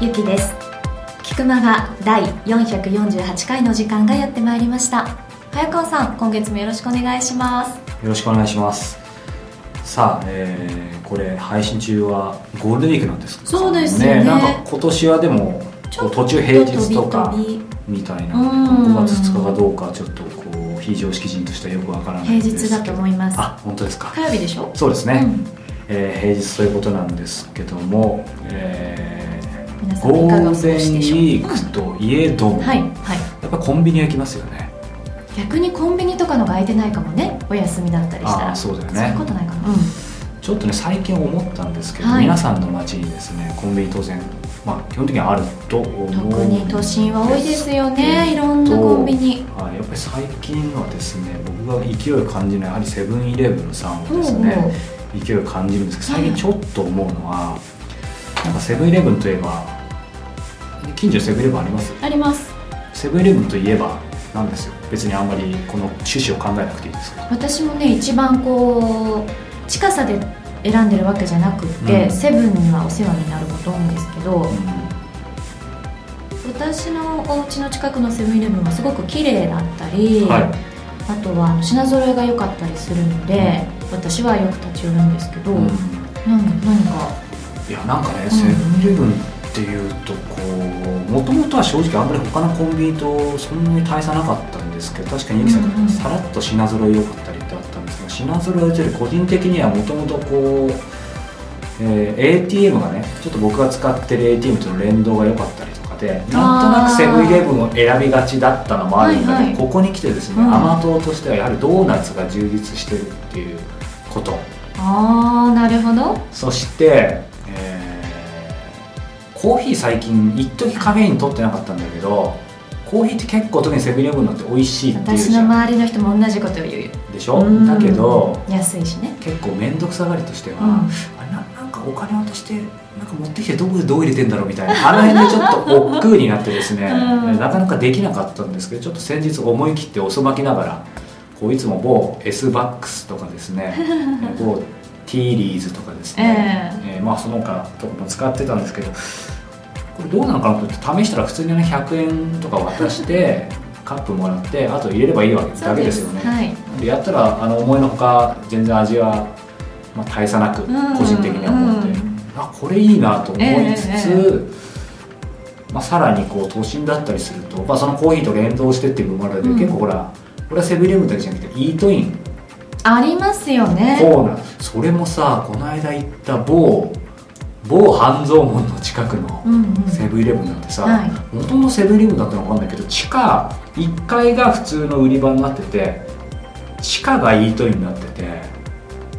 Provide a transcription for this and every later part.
ゆきです。菊間が第448回の時間がやってまいりました。早川さん今月もよろしくお願いします。よろしくお願いします。さあ、えーこれ配信中はゴールデンウィークなんですか？そうですよね。なんか今年はでも途中平日とかみたいなうん。5月2日かどうかちょっとこう非常識人としてはよくわからないん平ですけど。日だと思います。あ本当ですか？火曜日でしょ？そうですね、うん。えー平日ということなんですけども、え皆ーゴールデンウィークといえども、はいはい。やっぱコンビニは行きますよね逆にコンビニとかのが空いてないかもね。お休みだったりしたら。そうだよね。そういうことないかな、うん。ちょっとね最近思ったんですけど、はい。皆さんの街にですねコンビニ当然まあ基本的にはあると思う特に都心は多いですよねいろんなコンビニ。はい、やっぱり最近はですね僕が勢いを感じるのはやはりセブンイレブンさんをですね勢いを感じるんですけど最近ちょっと思うのは、なんかセブンイレブンといえば近所にセブンイレブンあります？あります。セブンイレブンといえばなんですよ別にあんまりこの趣旨を考えなくていいです私もね一番こう近さで選んでるわけじゃなくって、うん。セブンにはお世話になること多いんですけど、う私のお家の近くのセブンイレブンはすごく綺麗だったり、んはい。あとは品揃えが良かったりするので、私はよく立ち寄るんですけど、うん。何か？いやなんかね、んセブンイレブンっていうとこうもともとは正直あんまり他のコンビニとそんなに大差なかったんですけど確かにゆきさんがさらっと品揃え良かったりってあったんですが品揃えというより個人的にはもともとこう、えー ATM がねちょっと僕が使ってる ATM との連動が良かったりとかでなんとなくセブンイレブンを選びがちだったのもあるので、はいはい。ここに来てですね、うん。甘党としてはやはりドーナツが充実してるっていうこと。ああなるほど。そして、えーコーヒー最近一時カフェイン取ってなかったんだけどコーヒーって結構特にセブンイレブンのって美味しいっていう私のじゃん。周りの人も同じことを言う。よでしょ？うんだけど安いしね。結構面倒くさがりとしては、うん。あれななんかお金渡してなんか持ってきてどこでどう入れてんだろうみたいな。あの辺でちょっと億劫になってですね、うん。なかなかできなかったんですけどちょっと先日思い切って遅まきながらこういつも某 S バックスとかですねえー 某ティーリーズとかですね、えーまあその他とかも使ってたんですけどこれどうなのかなと思って試したら普通にね100円とか渡して カップもらってあと入れればいいわけだけですよね。はい。でやったらあの思いのほか全然味は、まあ、大差なくうん個人的には思って、うんあこれいいなと思いつつ、ええまあ、さらにこう都心だったりすると、まあ、そのコーヒーと連動してっていう部分もあるので、うん。結構ほらこれはセブンイレブンだけじゃなくてイートイン。ありますよね。コーナーそれもさこの間行った某某半蔵門の近くのセブンイレブンなんてさ、はい。もともとセブンイレブンだったのか分かんないけど地下1階が普通の売り場になってて地下がイートインになってて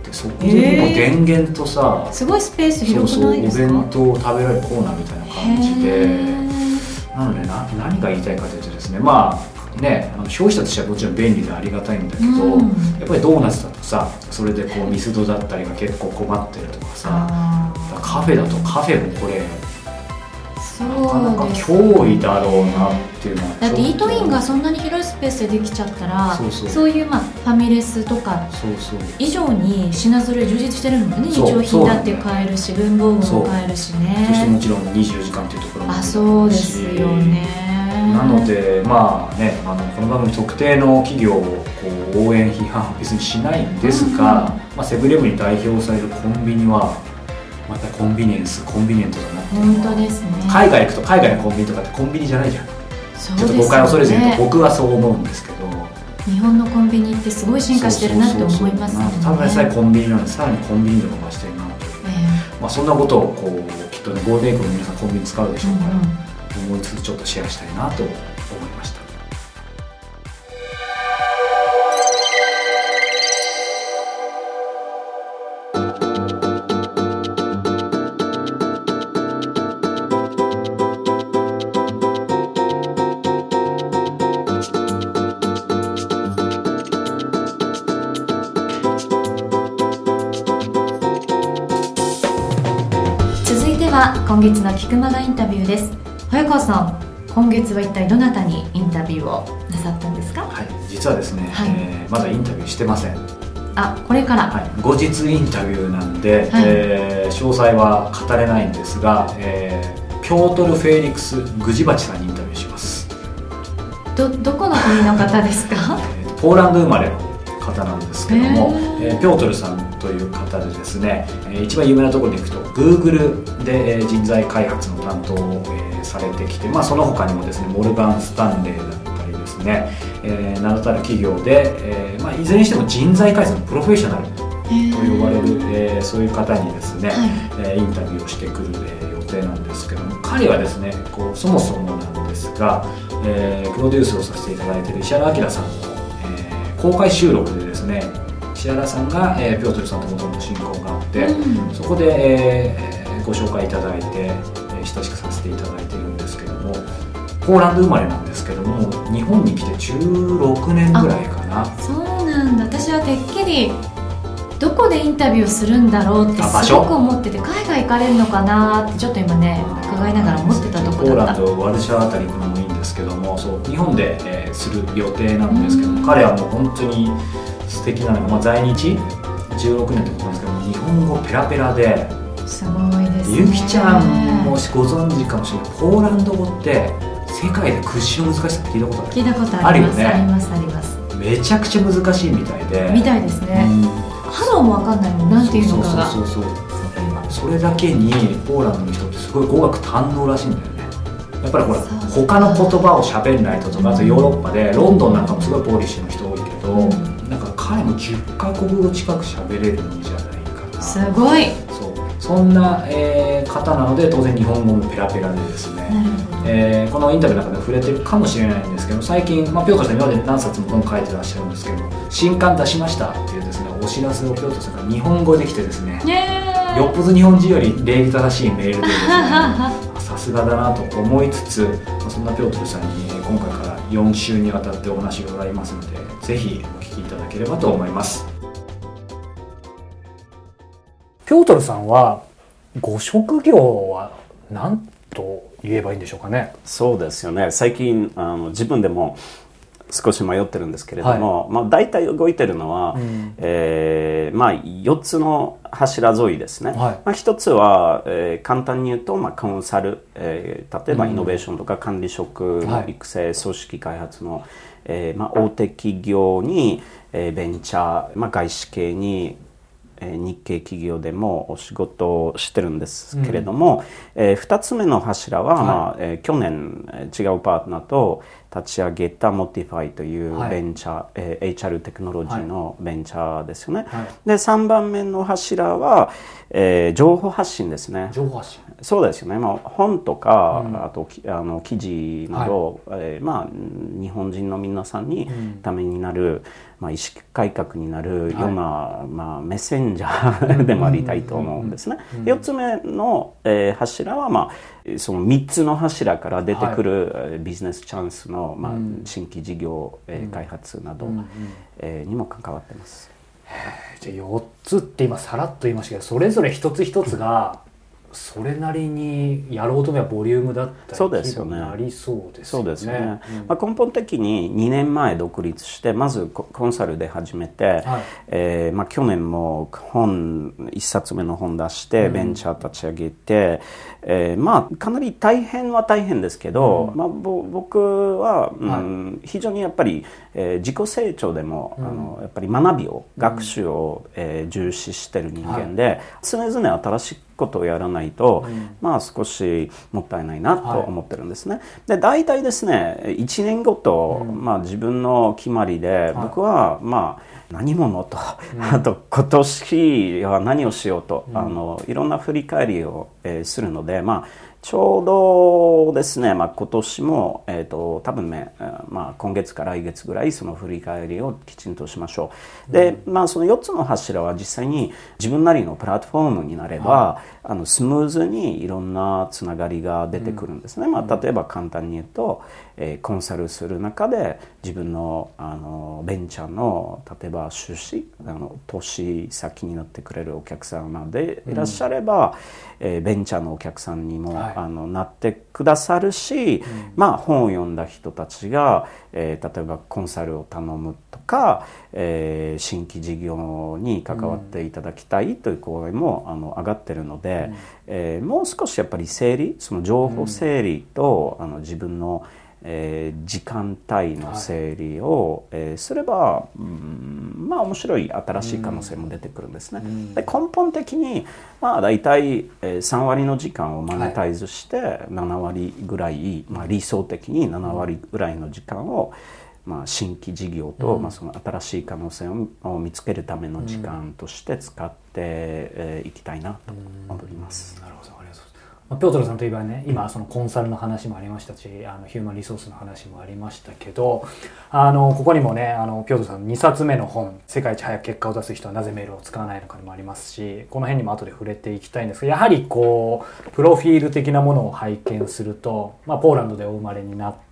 でそこで電源とさ、すごいスペースそう広くそうおないですか？弁当を食べられるコーナーみたいな感じへでー。なのでな何が言いたいかというとですねまあねあの消費者としてはもちろん便利でありがたいんだけど、うん。やっぱりドーナツだとさそれでこうミスドだったりが結構困ってるとかさカフェだとカフェもこれなかなか脅威だろうなっていうのはだってイートインがそそんなに広いスペースでできちゃったらそういう、まあ、ファミレスとか以上に品揃え充実してるのでね日用品だって買えるし文房具も買えるしそしてもねちろん24時間っていうところもあそうですよね。なのでまあねあのこの番組特定の企業をこう応援批判は別にしないんですが、うん。まあ、セブンイレブンに代表されるコンビニはまたコンビニエンスコンビニエントだな本当ですね。海外行くと海外のコンビニとかってコンビニじゃないじゃん。そうちょっと誤解を恐れずに僕はそう思うんですけど。日本のコンビニってすごい進化してるなって思いますね。ただでさえコンビニなのでさらにコンビニ度が増してるなという、えまあ、そんなことをこうきっとねゴールデンウィークの皆さんコンビニ使うでえしょうから、うんうん。思いつつちょっとシェアしたいなと今月の菊間がインタビューです。早川さん今月は一体どなたにインタビューをなさったんですか？はい実はですね、はい、えー、まだインタビューしてません。あこれから、はい、後日インタビューなんで、はい、えー、詳細は語れないんですが、えー、ピョートル・フェイリクス・グジバチさんにインタビューします。どどこの国の方ですか？ポーランド生まれの方なんですけども、えー、ピョートルさんという方でですね、え一番有名なところに行くと Google で人材開発の担当を、えされてきて、まあ、その他にもですねモルガン・スタンレーだったりですね、えー、名だたる企業で、えーまあ、いずれにしても人材開発のプロフェッショナルと呼ばれる、えー、そういう方にですね、はい、えインタビューをしてくる、えー、予定なんですけども彼はですねこうそもそもなんですが、えー、プロデュースをさせていただいている石原明さんの、えー、公開収録でですね石原さんが、えー、ピョートルさんともともと親交があって、うん、そこで、えー、ご紹介いただいて、えー、親しくさせていただいているんですけどもポーランド生まれなんですけども日本に来て16年ぐらいかな。そうなんだ。私はてっきりどこでインタビューするんだろうってすごく思ってて海外行かれるのかなってちょっと今ね伺いながら思ってたところだった。ポーランドワルシャワあたり行くのもいいんですけどもそう日本で、えー、する予定なんですけども彼はもう本当に素敵なのが、まあ、在日16年ってことなん。ですけど日本語ペラペラですごいゆきちゃんもしご存知かもしれない。ポーランド語って世界で屈指の難しさって聞いたことある？聞いたことありますあ,、ね、ありますあります。めちゃくちゃ難しいみたいで。みたいですね、ハローも分かんないもんなんていうのかが。そうそうそうそれだけにポーランドの人ってすごい語学堪能らしいんだよね。やっぱりほら他の言葉を喋れない人とかあとヨーロッパでロンドンなんかもすごい Polish の人多いけど、うん。なんか彼も10カ国語近く喋れるんじゃないかな。すごいそんな、えー、方なので当然日本語もペラペラでですね、えー、このインタビューの中で触れてるかもしれないんですけど最近、まあ、ピョートさん今まで何冊も本書いてらっしゃるんですけど新刊出しましたっていうですねお知らせをピョートさんが日本語できてですねよっぽど日本人より礼儀正しいメールでですね さすがだなと思いつつ、まあ、そんなピョートルさんに今回から4週にわたってお話を伺いますのでぜひお聞きいただければと思いますピョートルさんはご職業は何と言えばいいんでしょうかね？そうですよね。最近あの自分でも少し迷ってるんですけれども、はい、まあ、大体動いてるのは、うん、えー、まあ、4つの柱沿いですね、はい、まあ、1つは、えー、簡単に言うと、まあ、コンサル、えー、例えばイノベーションとか管理職の育成、組織開発の、えーまあ、大手企業に、えー、ベンチャー、まあ、外資系にえ日系企業でもお仕事をしてるんですけれども、うん、えー、2つ目の柱は、はい、まあえー、去年違うパートナーと立ち上げた Motify というベンチャー、はい、えー、HR テクノロジーのベンチャーですよね、はい、で3番目の柱は、えー、情報発信ですね。情報発信。そうですよね、まあ、本とか、うん、あとあの記事など、はい、えー、まあ、日本人の皆さんにためになる、うんまあ、意識改革になるような、はい、まあ、メッセンジャー でもありたいと思うんですね。4つ目の、えー、柱は、まあ、その3つの柱から出てくる、はい、ビジネスチャンスの、まあ、新規事業、えー、開発など、えー、にも関わってます。じゃあ4つって今さらっと言いましたけどそれぞれ一つ一つがそれなりにやろうとめばボリュームだったりそうですよね。ありそうですよね。そうですね、うん、まあ、根本的に2年前独立してまずコンサルで始めて、はい、えー、まあ、去年も本1冊目の本出してベンチャー立ち上げて、うん、えー、まあ、かなり大変は大変ですけど、うん、まあ、僕は、うん、はい、非常にやっぱり、えー、自己成長でも、あのやっぱり学びを学習を、えー、重視してる人間で、はい、常々新しいことをやらないと、うん、まあ少しもったいないなと思ってるんですね。はい、で大体ですね1年ごと、うん、まあ、自分の決まりで、僕はまあ何者と、うん、あと今年は何をしようと、うん、あのいろんな振り返りを、えー、するので、まあ、ちょうどですね、まあ、今年も、えーと、多分ね、まあ、今月か来月ぐらいその振り返りをきちんとしましょう。で、まあ、その4つの柱は実際に自分なりのプラットフォームになれば、はい、あのスムーズにいろんなつながりが出てくるんですね。うん、まあ、例えば簡単に言うと、えー、コンサルする中で自分のあのベンチャーの例えば出資あの投資先になってくれるお客様でいらっしゃれば、うん、えー、ベンチャーのお客さんにも、はい、あのなってくださるし、うん、まあ、本を読んだ人たちが、えー、例えばコンサルを頼むとか、えー、新規事業に関わっていただきたいという声も、あの上がってるので、うん、えー、もう少しやっぱり整理その情報整理と、あの自分のえー、時間帯の整理を、はい、えー、すれば、うん、まあ面白い新しい可能性も出てくるんですね。うん、で根本的に、まあ、大体、えー、3割の時間をマネタイズして7割ぐらい、はい、まあ、理想的に7割ぐらいの時間を、まあ、新規事業と、うん、まあ、その新しい可能性を見つけるための時間として使ってい、えー、きたいなと思います。なるほどまあ、ピョートルさんといえばね今そのコンサルの話もありましたしあのヒューマンリソースの話もありましたけどあのここにもねあのピョートルさんの2冊目の本「世界一早く結果を出す人はなぜメールを使わないのか」にもありますしこの辺にも後で触れていきたいんですがやはりこうプロフィール的なものを拝見すると、まあ、ポーランドでお生まれになって。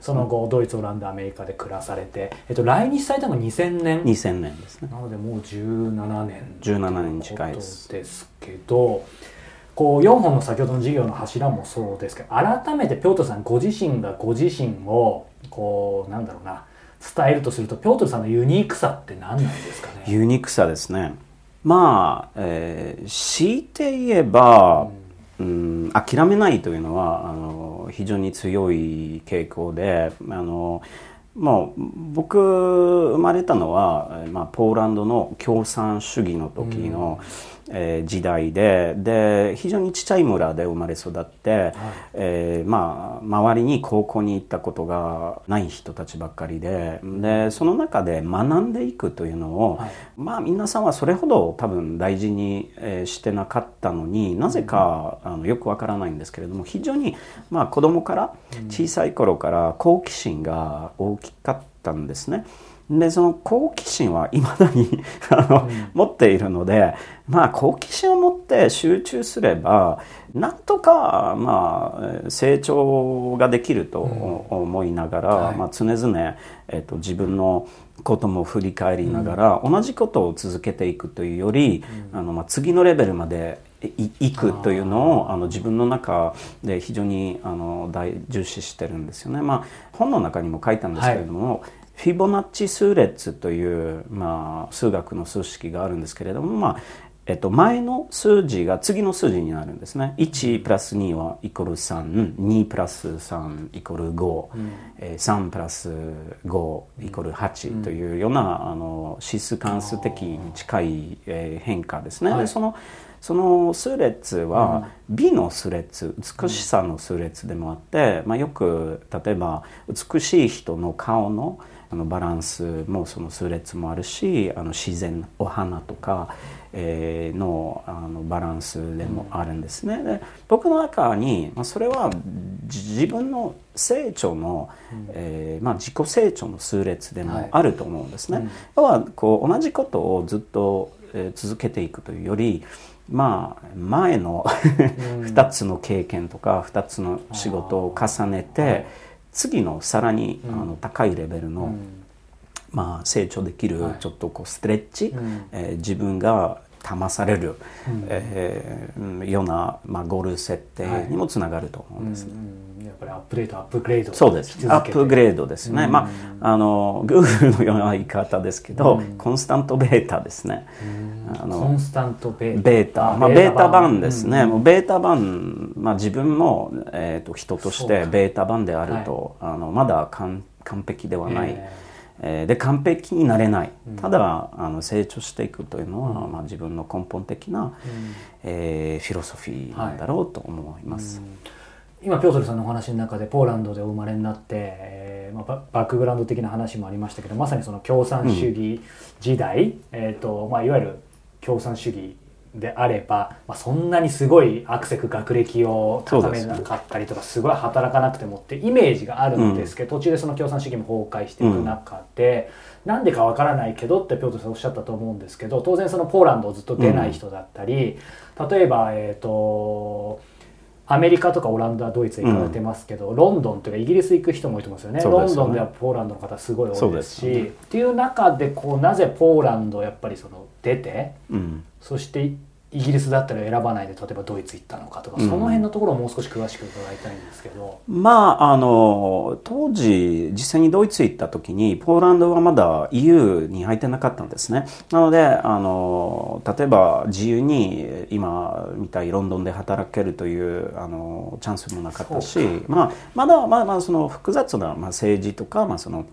その後ドイツオランダアメリカで暮らされて、えっと、来日されたのが2000年。2000年ですね。なのでもう17年。17年近いです。ですけどこう4本の先ほどの事業の柱もそうですけど改めてピョートさんご自身がご自身をこうなんだろうな伝えるとするとピョートさんのユニークさって何なんですかね？ユニークさですね。まあ、えー、強いて言えば、うん、うん諦めないというのはあの非常に強い傾向であのもう僕生まれたのは、まあ、ポーランドの共産主義の時の、うん。えー、時代でで非常にちっちゃい村で生まれ育って、はい、えー、まあ、周りに高校に行ったことがない人たちばっかりででその中で学んでいくというのを、はい、まあ皆さんはそれほど多分大事に、えー、してなかったのになぜか、あのよくわからないんですけれども非常に、まあ、子供から小さい頃から好奇心が大きかったんですね。でその好奇心はいまだに あの、うん、持っているのでまあ好奇心を持って集中すればなんとかまあ成長ができると思いながら、うんはい、まあ、常々、えっと、自分のことも振り返りながら、うん、同じことを続けていくというより、あのまあ、次のレベルまでいくというのをあの自分の中で非常にあの大重視してるんですよね。まあ、本の中にも書いたんですけれども、はいフィボナッチ数列という、まあ、数学の数式があるんですけれども、まあえっと、前の数字が次の数字になるんですね。1プラス2はイコール3、2プラス3イコール5、うん、3プラス5イコール8というような、うん、あの指数関数的に近い、えー、変化ですね。はい、そのその数列は美の数列美しさの数列でもあって、まあ、よく例えば美しい人の顔のあのバランスもその数列もあるしあの自然お花とか、えー、のあのバランスでもあるんですね。で僕の中に、まあ、それは自分の成長の、えーまあ、自己成長の数列でもあると思うんですね。はい、要はこう同じことをずっと、えー、続けていくというよりまあ前の 2つの経験とか2つの仕事を重ねて、次のさらに、あの高いレベルの、まあ、成長できるちょっとこうストレッチ、えー、自分が騙される、うん、えー、ような、まあ、ゴール設定にもつながると思うんです。ね。うん、やっぱりアップデートアップグレード。そうです。アップグレードですね、うん、まああの Google のような言い方ですけど、コンスタントベータですね、あのコンスタントベータ。ベータ。まあ、ベータ版。ですね、もうベータ版、まあ、自分も、えーと、人としてベータ版であると、はい、あのまだ完完璧ではない、えーえー、で完璧になれない、ただあの成長していくというのは、まあ、自分の根本的な、えー、フィロソフィーなんだろうと思います。今ピョートルさんのお話の中でポーランドでお生まれになって、えーまあ、バックグラウンド的な話もありましたけどまさにその共産主義時代、うん、えーとまあ、いわゆる共産主義であれば、まあ、そんなにすごいアクセク学歴を高めなかったりとかすごい働かなくてもってイメージがあるんですけど、途中でその共産主義も崩壊していく中で、うなんでかわからないけどってピョートさんおっしゃったと思うんですけど当然そのポーランドをずっと出ない人だったり、例えばえっ、とアメリカとかオランダドイツへ行かれてますけど、うん、ロンドンというかイギリス行く人もいてますよね、ね、ロンドンではポーランドの方すごい多いですし、ね、っていう中でこうなぜポーランドやっぱりその出て、うん、そしてイギリスだったら選ばないで例えばドイツ行ったのかとか、その辺のところをもう少し詳しく伺いたいんですけど、うん、まああの当時実際にドイツ行った時にポーランドはまだ EU に入ってなかったんですね。なのであの例えば自由に今みたいロンドンで働けるというあのチャンスもなかったし、まあ、まだまあまあその複雑な、まあ、政治とか、まあ、その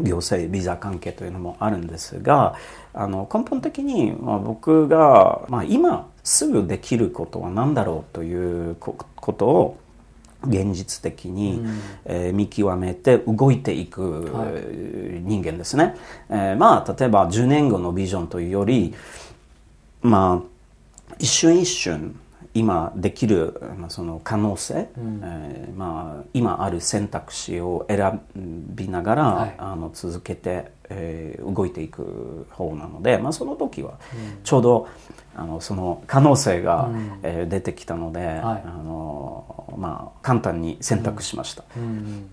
行政ビザ関係というのもあるんですがあの根本的に、まあ、僕が、まあ、今すぐできることは何だろうということを現実的に、うん、えー、見極めて動いていく人間ですね、はい、えー、まあ例えば10年後のビジョンというよりまあ一瞬一瞬今できる、まあ、その可能性、うん、えー、まあ、今ある選択肢を選びながら、はい、あの続けて、えー、動いていく方なので、まあ、その時はちょうど、うん、あのその可能性が、うん、えー、出てきたので、はい、あのまあ、簡単に選択しました。うん。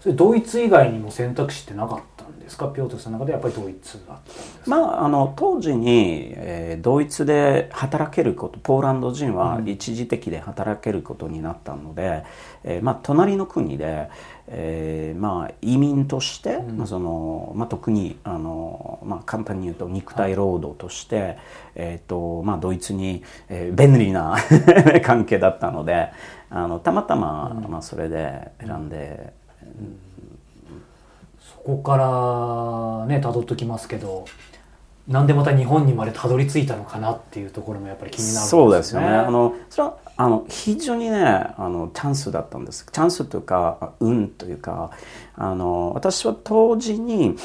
それドイツ以外にも選択肢ってなかった？んですか？ピョートさんの中でやっぱりドイツだったんですまああの当時に、えー、ドイツで働けることポーランド人は一時的で働けることになったので、うん、えー、まあ、隣の国で、えーまあ、移民として、うん、まあそのまあ、特にあの、まあ、簡単に言うと肉体労働として、はい、えーとまあ、ドイツに、えー、便利な 関係だったのであのたまたま、うん、まあ、それで選んで。そこからね辿っときますけどなんでまた日本にまでたどり着いたのかなっていうところもやっぱり気になるんですね。そうですよね。あのそれはあの非常にねあのチャンスだったんです。チャンスというか運というかあの私は当時に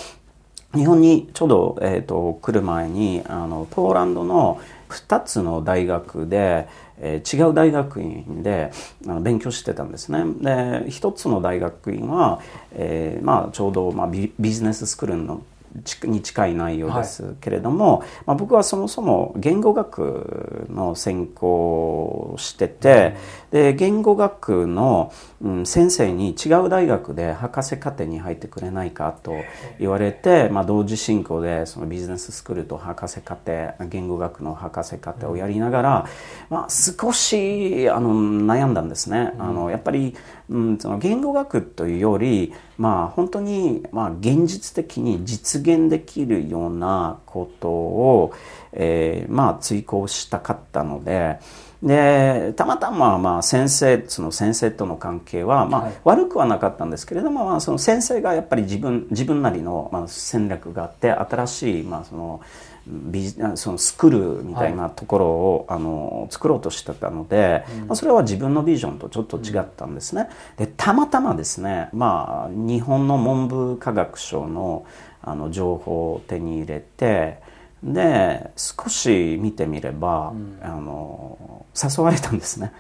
日本にちょうど、えーと、来る前にあのポーランドの2つの大学でえー、違う大学院であの勉強してたんですね。で1つの大学院は、えーまあ、ちょうど、まあ、ビビジネススクールのに近い内容ですけれども、はい、まあ、僕はそもそも言語学の専攻をしてて、うん、で言語学の、うん、先生に違う大学で博士課程に入ってくれないかと言われて、まあ、同時進行でそのビジネススクールと博士課程言語学の博士課程をやりながら、まあ、少しあの悩んだんですね。あのやっぱりうん、その言語学というより、まあ、本当に、まあ、現実的に実現できるようなことを、えー、まあ、追考したかったので、でたまたままあ先生その先生との関係はまあ悪くはなかったんですけれども、まあ、その先生がやっぱり自分自分なりのまあ戦略があって新しいまあそのビそのスクールみたいなところを、はい、あの作ろうとしてたので、うん、まあ、それは自分のビジョンとちょっと違ったんですね。でたまたまですね、まあ、日本の文部科学省のあの情報を手に入れてで少し見てみれば、うん、あの誘われたんですね。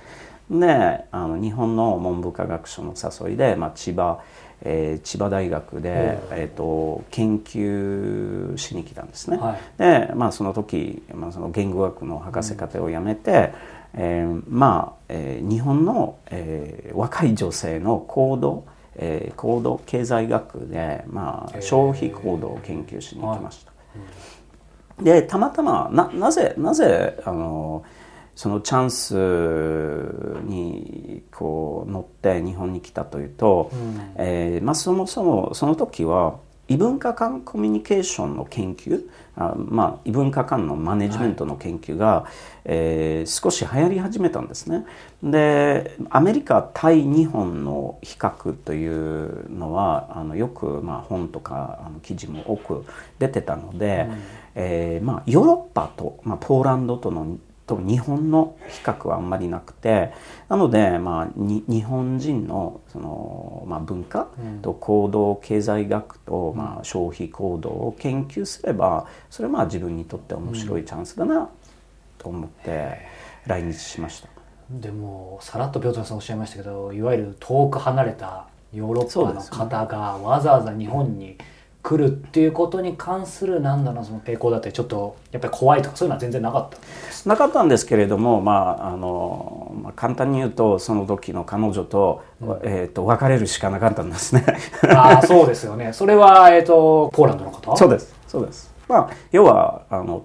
であの日本の文部科学省の誘いで、まあ、千葉えー、千葉大学で、えーと、研究しに来たんですね。はい、で、まあ、その時、まあ、その言語学の博士課程を辞めて、うん、えー、まあ、えー、日本の、えー、若い女性の行動、えー、行動経済学で、まあ、消費行動を研究しに行きました。はい、でたまたまななぜなぜあのそのチャンスにこう乗って日本に来たというと、うん、えー、まあ、そもそもその時は異文化間コミュニケーションの研究あ、まあ、異文化間のマネジメントの研究が、はい、えー、少し流行り始めたんですね。でアメリカ対日本の比較というのはあのよく、まあ、本とかあの記事も多く出てたので、うん、えー、まあ、ヨーロッパと、まあ、ポーランドとのと日本の比較はあんまりなくてなので、まあ、日本人のその、まあ、文化と行動経済学と、まあ、消費行動を研究すればそれはまあ自分にとって面白いチャンスだなと思って来日しました。でもさらっとピョートルさんおっしゃいましたけどいわゆる遠く離れたヨーロッパの方がわざわざ日本に来るっていうことに関するなんだろうその抵抗だってちょっとやっぱり怖いとかそういうのは全然なかったなかったんですけれども、まああのまあ、簡単に言うとその時の彼女と,、えーと、別れるしかなかったんですね。ああそうですよね。それは、えーと、ポーランドの方？そうです。そうです、まあ、要はあの、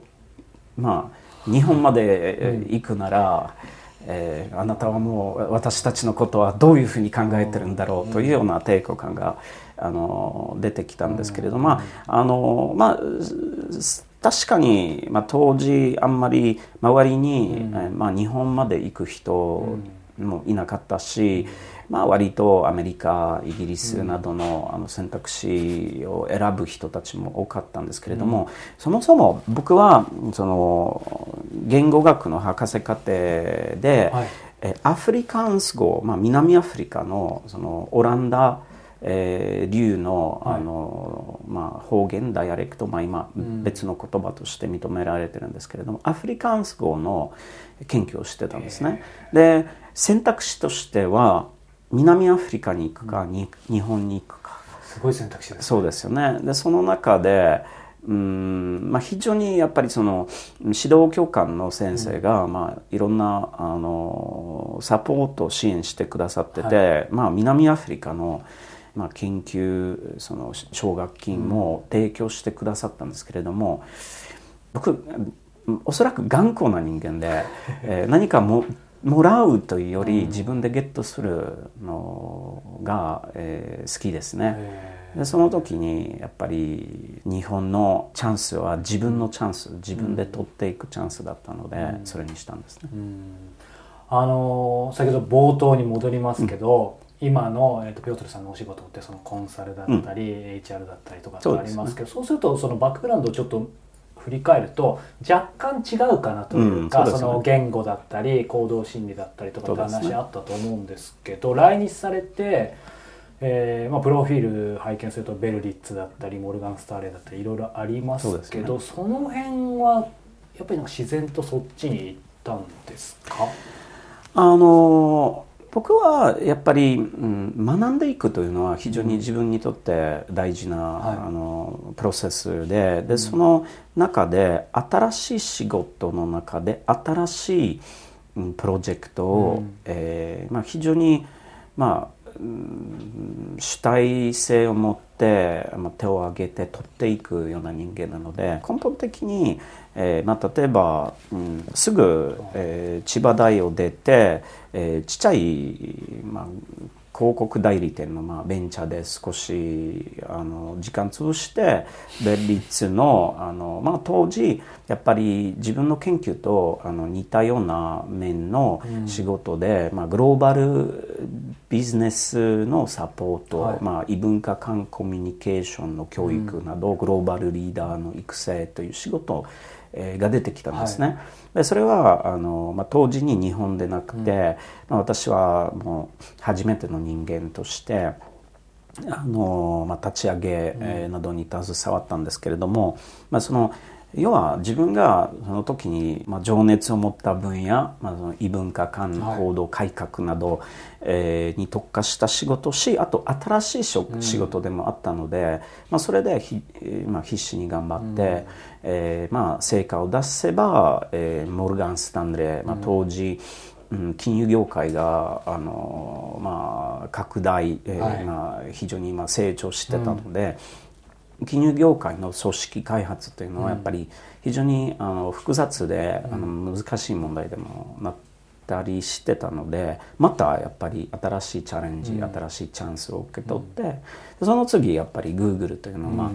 まあ、日本まで行くなら、うんえー、あなたはもう私たちのことはどういうふうに考えてるんだろうというような抵抗感があの出てきたんですけれども、まああのまあ、確かに、まあ、当時あんまり周りに、うん、まあ、日本まで行く人もいなかったし、まあ、割とアメリカイギリスなどのあの選択肢を選ぶ人たちも多かったんですけれども、うん、そもそも僕はその言語学の博士課程で、はい、アフリカンス語、まあ、南アフリカのそのオランダえー、流のあの、はい、まあ、方言ダイアレクト、まあ、今、別の言葉として認められてるんですけれどもアフリカンス語の研究をしてたんですね。で選択肢としては南アフリカに行くか、うん、日本に行くか。すごい選択肢です、ね、そうですよね。でその中でうんまあ、非常にやっぱりその指導教官の先生が、うん、まあ、いろんなあのサポート支援してくださってて、はい、まあ、南アフリカの、まあ、研究その奨学金も提供してくださったんですけれども、僕おそらく頑固な人間で、えー、何かももらうというより自分でゲットするのが、えー、好きですね。でその時にやっぱり日本のチャンスは自分のチャンス自分で取っていくチャンスだったので、それにしたんですね。あの先ほど冒頭に戻りますけど、うん、今の、えーと、ピョートルさんのお仕事ってそのコンサルだったり、うん、HR だったりとかってありますけどそう、ね,、するとそのバックグラウンドをちょっと振り返ると若干違うかなというか、うんそね、その言語だったり行動心理だったりとかって話あったと思うんですけど、ね、来日されて、えーまあ、プロフィール拝見するとベルリッツだったりモルガン・スターレだったりいろいろありますけどそ、ね,、の辺はやっぱり自然とそっちに行ったんですか？あの僕はやっぱり、うん、学んでいくというのは非常に自分にとって大事な、うん、あのプロセスでで、その中で新しい仕事の中で新しい、うん、プロジェクトを、うん、えー、まあ、非常に、まあ、主体性を持って手を挙げて取っていくような人間なので根本的に、えーまあ、例えば、うん、すぐ、えー、千葉大を出て、えー、ちっちゃい、まあ、広告代理店のまあベンチャーで少しあの時間潰してベリッツのあの、まあ、当時やっぱり自分の研究とあの似たような面の仕事で、うん、まあ、グローバルビジネスのサポート、はい、まあ、異文化間コミュニケーションの教育など、うん、グローバルリーダーの育成という仕事をが出てきたんですね。はい、でそれはあの、まあ、当時に日本でなくて、うん、まあ、私はもう初めての人間としてあの、まあ、立ち上げなどに携わったんですけれども、まあ、その要は自分がその時に、まあ、情熱を持った分野、まあ、その異文化間報道改革など、はい、えー、に特化した仕事しあと新しい仕事でもあったので、うん、まあ、それでひ、まあ、必死に頑張って、うん、えー、まあ、成果を出せば、えー、モルガン・スタンレー、まあ、当時、うん、金融業界があの、まあ、拡大、えー、はい、まあ、非常に今成長してたので。うん。金融業界の組織開発というのはやっぱり非常にあの複雑で、あの難しい問題でもなったりしてたのでまたやっぱり新しいチャレンジ、新しいチャンスを受け取って、その次やっぱりグーグルというのは、まあ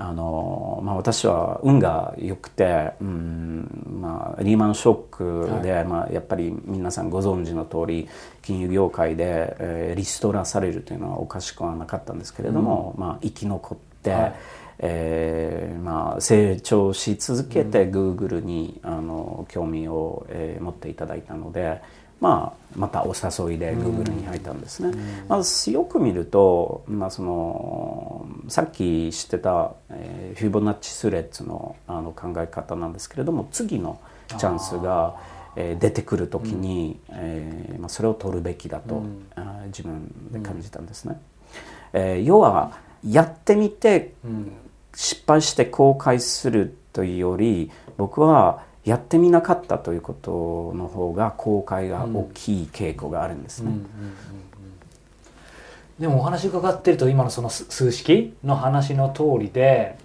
あのまあ、私は運が良くて、うんまあ、リーマンショックで、はい、まあ、やっぱり皆さんご存知の通り金融業界で、えー、リストラされるというのはおかしくはなかったんですけれども、うん、まあ、生き残って。、はい、えー、まあ、成長し続けてグーグルに、あの興味を、えー、持っていただいたので、まあ、またお誘いでグーグルに入ったんですね。まずよく見ると、まあ、そのさっき知ってた、えー、フィボナッチスレッズのあの考え方なんですけれども次のチャンスが、えー、出てくる時に、うん、えー、まあ、それを取るべきだと、うん、あ自分で感じたんですね。うん、えー、要はやってみて、失敗して後悔するというより僕はやってみなかったということの方が後悔が大きい傾向があるんですね。でもお話伺ってると今のその数式の話の通りで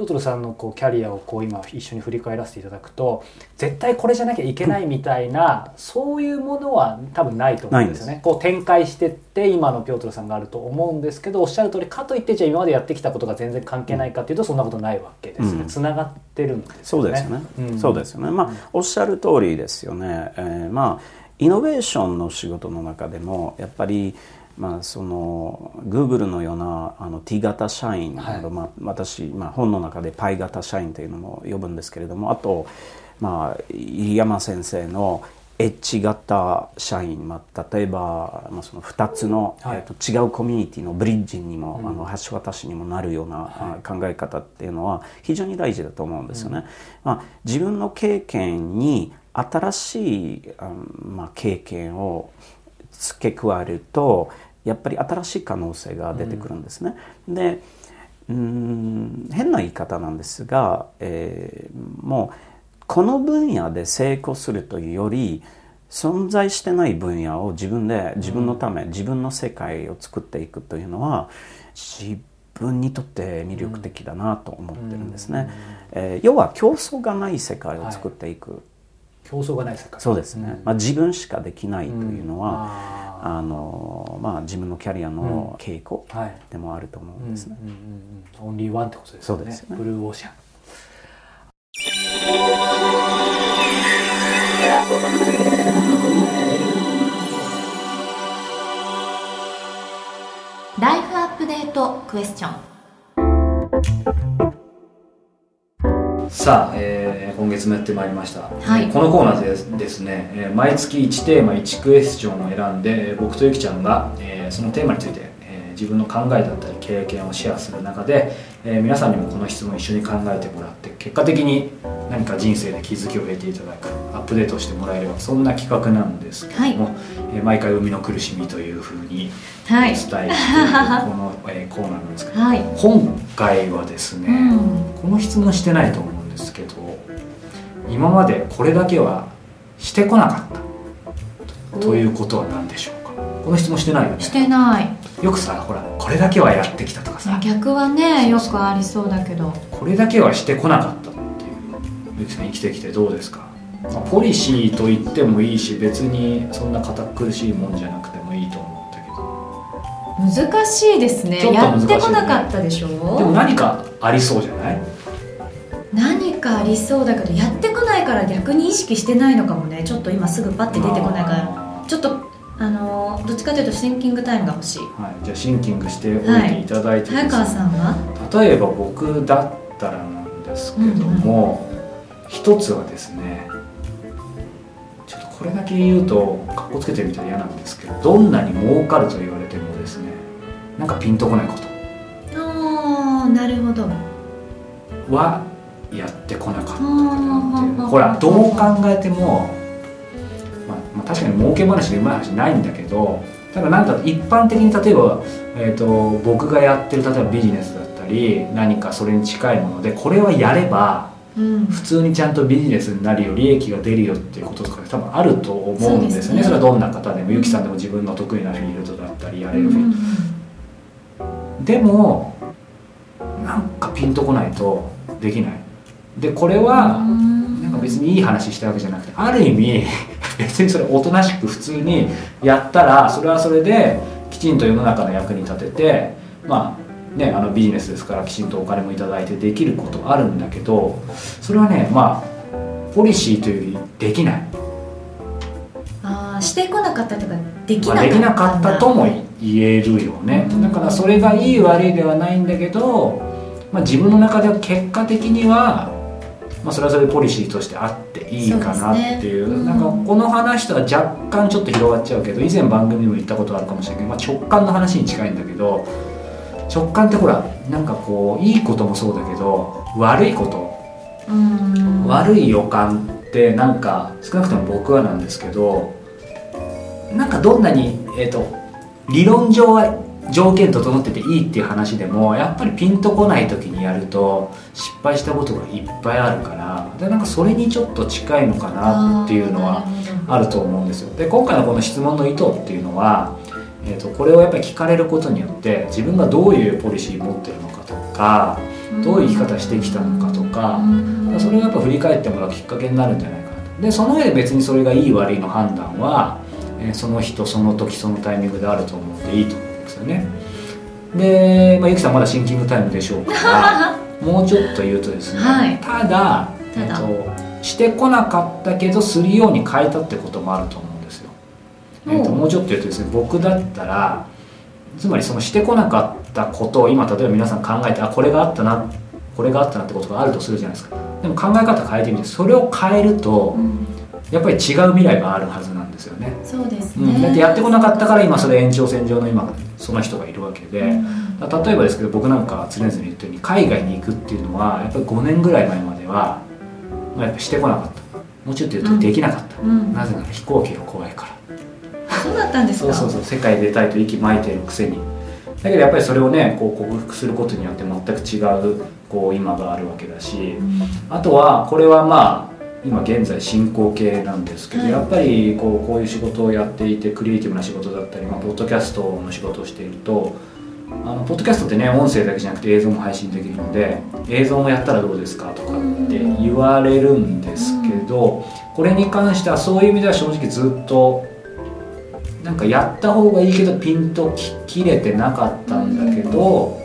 ピョートルさんのこうキャリアをこう今一緒に振り返らせていただくと絶対これじゃなきゃいけないみたいな、そういうものは多分ないと思うんですよね。こう展開してって今のピョートルさんがあると思うんですけどおっしゃる通りかといってじゃあ今までやってきたことが全然関係ないかっていうとそんなことないわけですね。つ、な、がってるんですよね。そうですね。うん、そうですよね。まあ、おっしゃる通りですよね。えー、まあイノベーションの仕事の中でもやっぱりまあ、その Google のようなあの T 型社員など、はい、まあ、私、まあ、本の中で π 型社員というのも呼ぶんですけれどもあと、まあ、入山先生の H 型社員、まあ、例えば、まあ、その2つの、はい、えー、と違うコミュニティのブリッジにも、うん、あの橋渡しにもなるような、はい、考え方っていうのは非常に大事だと思うんですよね。うん、まあ、自分の経験に新しい、まあ、経験を付け加えるとやっぱり新しい可能性が出てくるんですね。うん、でうん変な言い方なんですが、えー、もうこの分野で成功するというより存在してない分野を自分で自分のため、うん、自分の世界を作っていくというのは自分にとって魅力的だなと思ってるんですね。うん、えー、要は競争がない世界を作っていく。はい。競争がない世界。そうですね、うん、まあ、自分しかできないというのは、うん、あのまあ、自分のキャリアの傾向でもあると思うんですね、オンリーワンってことですね。そうですね。ブルーオーシャン。ライフアップデートクエスチョン。さあ、えー、今月もやってまいりました、はい、このコーナーでですね、えー、毎月1テーマ1クエスチョンを選んで僕とゆきちゃんが、えー、そのテーマについて、えー、自分の考えだったり経験をシェアする中で、えー、皆さんにもこの質問を一緒に考えてもらって結果的に何か人生で気づきを得ていただくアップデートしてもらえればそんな企画なんですけども、はい、えー、毎回生みの苦しみというふうにお伝えしているこの、えー、コーナーなんですけど、はい、今回はですね、うん、この質問してないと思うですけど今までこれだけはしてこなかった。ということは何でしょうか。この質問してないよね。してない。よくさほらこれだけはやってきたとかさ。逆はねよくありそうだけど。これだけはしてこなかったっていう。ゆきさん生きてきてどうですか。ポリシーと言ってもいいし別にそんな堅苦しいもんじゃなくてもいいと思ったけど。難しいですね、ね、やってこなかったでしょ。でも何かありそうじゃない？何かありそうだけどやってこないから逆に意識してないのかもね。ちょっと今すぐパッて出てこないから。ちょっとあのどっちかというとシンキングタイムが欲しい、はい、じゃあシンキングしておいていただいて、はい、早川さんは？例えば僕だったらなんですけども、うんうん、一つはですねちょっとこれだけ言うとかっこつけてみたら嫌なんですけどどんなに儲かると言われてもですねなんかピンとこないこと。ああなるほど。はやってこなかったほらどう考えても、まあ、まあ、確かに儲け話でうまい話ないんだけどただなんか一般的に例えば、えーと、僕がやってる例えばビジネスだったり何かそれに近いものでこれはやれば、うん、普通にちゃんとビジネスになるよ利益が出るよっていうこととか多分あると思うんですよね、ね、それはどんな方でもゆきさんでも自分の得意なフィールドだったりやれるフィールド、うん、でもなんかピンとこないとできないでこれはなんか別にいい話したわけじゃなくてある意味 別にそれおとなしく普通にやったらそれはそれできちんと世の中の役に立ててまあねあのビジネスですからきちんとお金も頂いてできることあるんだけどそれはねまあポリシーというよりできない。ああしてこなかったとかできなかった、まあ、できなかったとも言えるよね、だからそれがいい悪いではないんだけど、まあ、自分の中では結果的にはまあ、それはそれでポリシーとしてあっていいかなっていう、ねうん、なんかこの話とは若干ちょっと広がっちゃうけど以前番組でも言ったことあるかもしれないけど、まあ、直感の話に近いんだけど直感ってほらなんかこういいこともそうだけど悪いこと。悪い予感ってなんか少なくとも僕はなんですけどなんかどんなに、えーと、理論上は条件整ってていいっていう話でもやっぱりピンとこない時にやると失敗したことがいっぱいあるからでなんかそれにちょっと近いのかなっていうのはあると思うんですよ。で今回のこの質問の意図っていうのはえーと、これをやっぱり聞かれることによって自分がどういうポリシー持ってるのかとかどういう生き方してきたのかとかそれをやっぱ振り返ってもらうきっかけになるんじゃないかなと。でその上で別にそれがいい悪いの判断は、えー、その人その時そのタイミングであると思っていいと思うよね。で、まあ、ゆきさんまだシンキングタイムでしょうから もうちょっと言うとですね、はい、ただえーとしてこなかったけどするように変えたってこともあると思うえーと、もうちょっと言うとですね僕だったらつまりそのしてこなかったことを今例えば皆さん考えてあこれがあったなこれがあったなってことがあるとするじゃないですか。でも考え方変えてみてそれを変えると、うん、やっぱり違う未来があるはずなんですよね。そうですね、うん、だってやってこなかったから今それ延長線上の今その人がいるわけで、うん、例えばですけど僕なんか常々言ってるように海外に行くっていうのはやっぱり5年ぐらい前までは、まあ、やっぱしてこなかった。もうちょっと言うとできなかった、なぜなら飛行機が怖いから。そうだったんですか？そうそうそう。世界出たいと息巻いてるくせに。だけどやっぱりそれをねこう克服することによって全く違うこう今があるわけだし、うん、あとはこれはまあ今現在進行形なんですけど、はい、やっぱりこうこういう仕事をやっていてクリエイティブな仕事だったり、まあ、ポッドキャストの仕事をしているとあのポッドキャストってね音声だけじゃなくて映像も配信できるので映像もやったらどうですかとかって言われるんですけど、これに関してはそういう意味では正直ずっとなんかやった方がいいけどピンと切れてなかったんだけど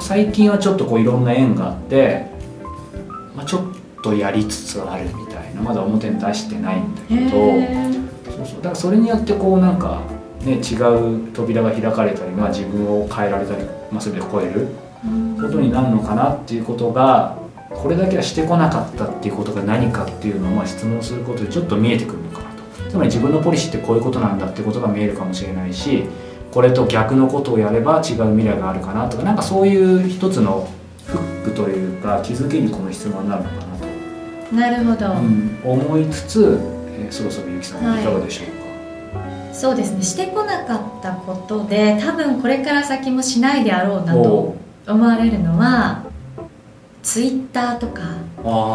最近はちょっとこういろんな縁があって、まあ、ちょっとやりつつあるみたいなまだ表に出してないんだけどそうそう。だからそれによってこうなんか、ね、違う扉が開かれたり、まあ、自分を変えられたり、まあ、全て超えることになるのかなっていうことがこれだけはしてこなかったっていうことが何かっていうのをまあ質問することでちょっと見えてくるのかなつまり自分のポリシーってこういうことなんだってことが見えるかもしれないしこれと逆のことをやれば違う未来があるかなとかなんかそういう一つのフックというか気づきにこの質問になるのかな。となるほど、うん、思いつつ、えー、そろそろゆきさんい。かがでしょうか、はい、そうですね。してこなかったことで多分これから先もしないであろうなと思われるのはツイッターとか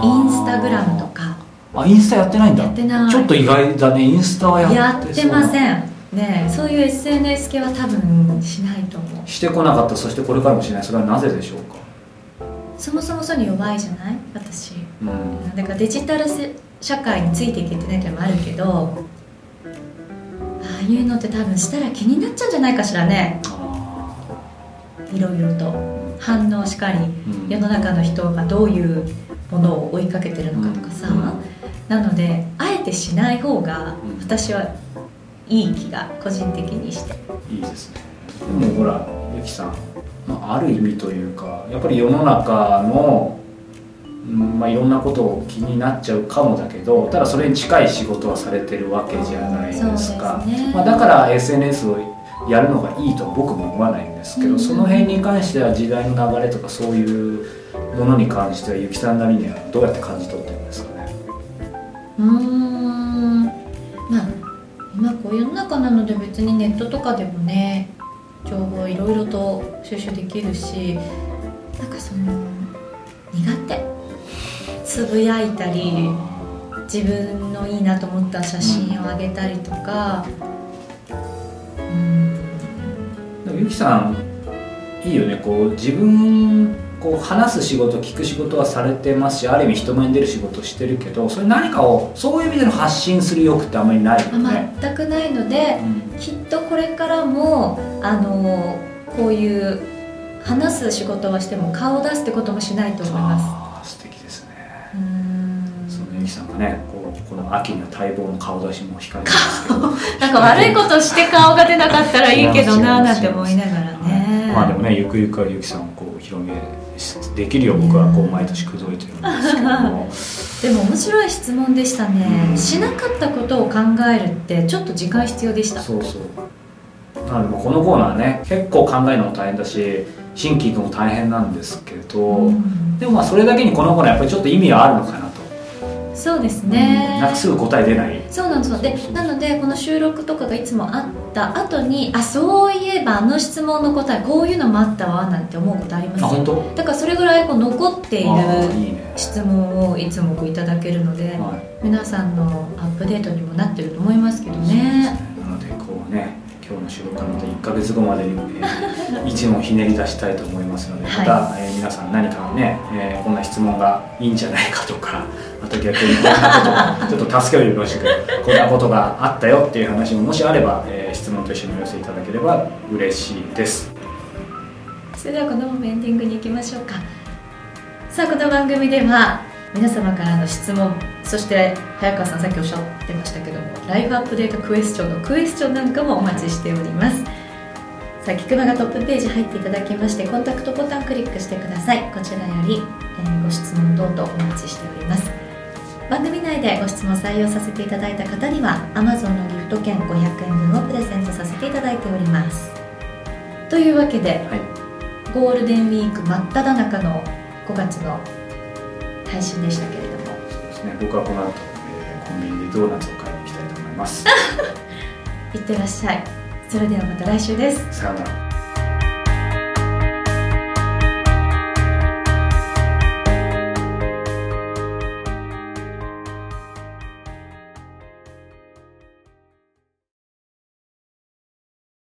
インスタグラムとか。あインスタやってないんだ。やってない。ちょっと意外だね。インスタはやってやってません。ねそういう SNS 系は多分しないと思う。してこなかった。そしてこれからもしない。それはなぜでしょうか？そもそもそに弱いじゃない？私、うん、だからデジタル社会についていけてないっていうのもあるけどああいうのって多分したら気になっちゃうんじゃないかしらね。いろいろと。反応しかり、うん、世の中の人がどういうものを追いかけてるのかとかさ、うん。なのであえてしない方が私はいい気が個人的にして。いいですね。でもほらゆきさん、まあ、ある意味というかやっぱり世の中のまあ、いろんなことを気になっちゃうかもだけどただそれに近い仕事はされてるわけじゃないですか、ね、まあ、だから SNS をやるのがいいとは僕も思わないんですけど、うん、その辺に関しては時代の流れとかそういうものに関してはゆきさんなりにはどうやって感じ取ってるんですかうん。まあ今こういう世の中なので別にネットとかでもね情報いろいろと収集できるしなんかその苦手つぶやいたり自分のいいなと思った写真をあげたりとか。うん。ゆきさんいいよね。こう自分こう話す仕事聞く仕事はされてますしある意味人前に出る仕事してるけどそれ何かをそういう意味での発信する欲ってあんまりないよね。全くないので、うん、きっとこれからもあのこういう話す仕事はしても顔を出すってこともしないと思います。素敵ねこうこの秋には待望の顔出しも控えてますけど。なんか悪いことして顔が出なかったらいいけどななんて思いながらね、まあでもねゆくゆくはゆきさんをこう広げできるよ僕はこう毎年口説いてるんですけども。でも面白い質問でしたね、うん、しなかったことを考えるってちょっと時間必要でした。そうそう。なのでこのコーナーね結構考えるのも大変だし新規行くも大変なんですけど、うん、でもまあそれだけにこのコーナーやっぱりちょっと意味はあるのかなとそうですね、うん、なんかすぐ答え出ない。そうなんですよ。でなのでこの収録とかがいつもあった後にあそういえばあの質問の答えこういうのもあったわなんて思うことありますあ本当？だからそれぐらいこう残っている質問をいつもこういただけるので、はい、皆さんのアップデートにもなってると思いますけどね。なのでこうね今日の収録からまた1か月後までに、えー、一問ひねり出したいと思いますのでまた、はい、えー、皆さん何かね、えー、こんな質問がいいんじゃないかとか あと逆にこんなこと ちょっと助けをよろしくこんなことがあったよっていう話ももしあれば、えー、質問と一緒にお寄せいただければ嬉しいです。それではこのままエンディングに行きましょうか。さあこの番組では皆様からの質問そして早川さんさっきおっしゃってましたけどもライフアップデートクエスチョンのクエスチョンなんかもお待ちしております。さあ菊間がトップページ入っていただきましてコンタクトボタンクリックしてください。こちらより、えー、ご質問等々お待ちしております。番組内でご質問採用させていただいた方には Amazon のギフト券500円分をプレゼントさせていただいております。というわけで、はい、ゴールデンウィーク真っ只中の5月の配信でしたけれどね僕はこの後、えー、コンビニでドーナツを買いに行きたいと思います。いってらっしゃい。それではまた来週です。さようなら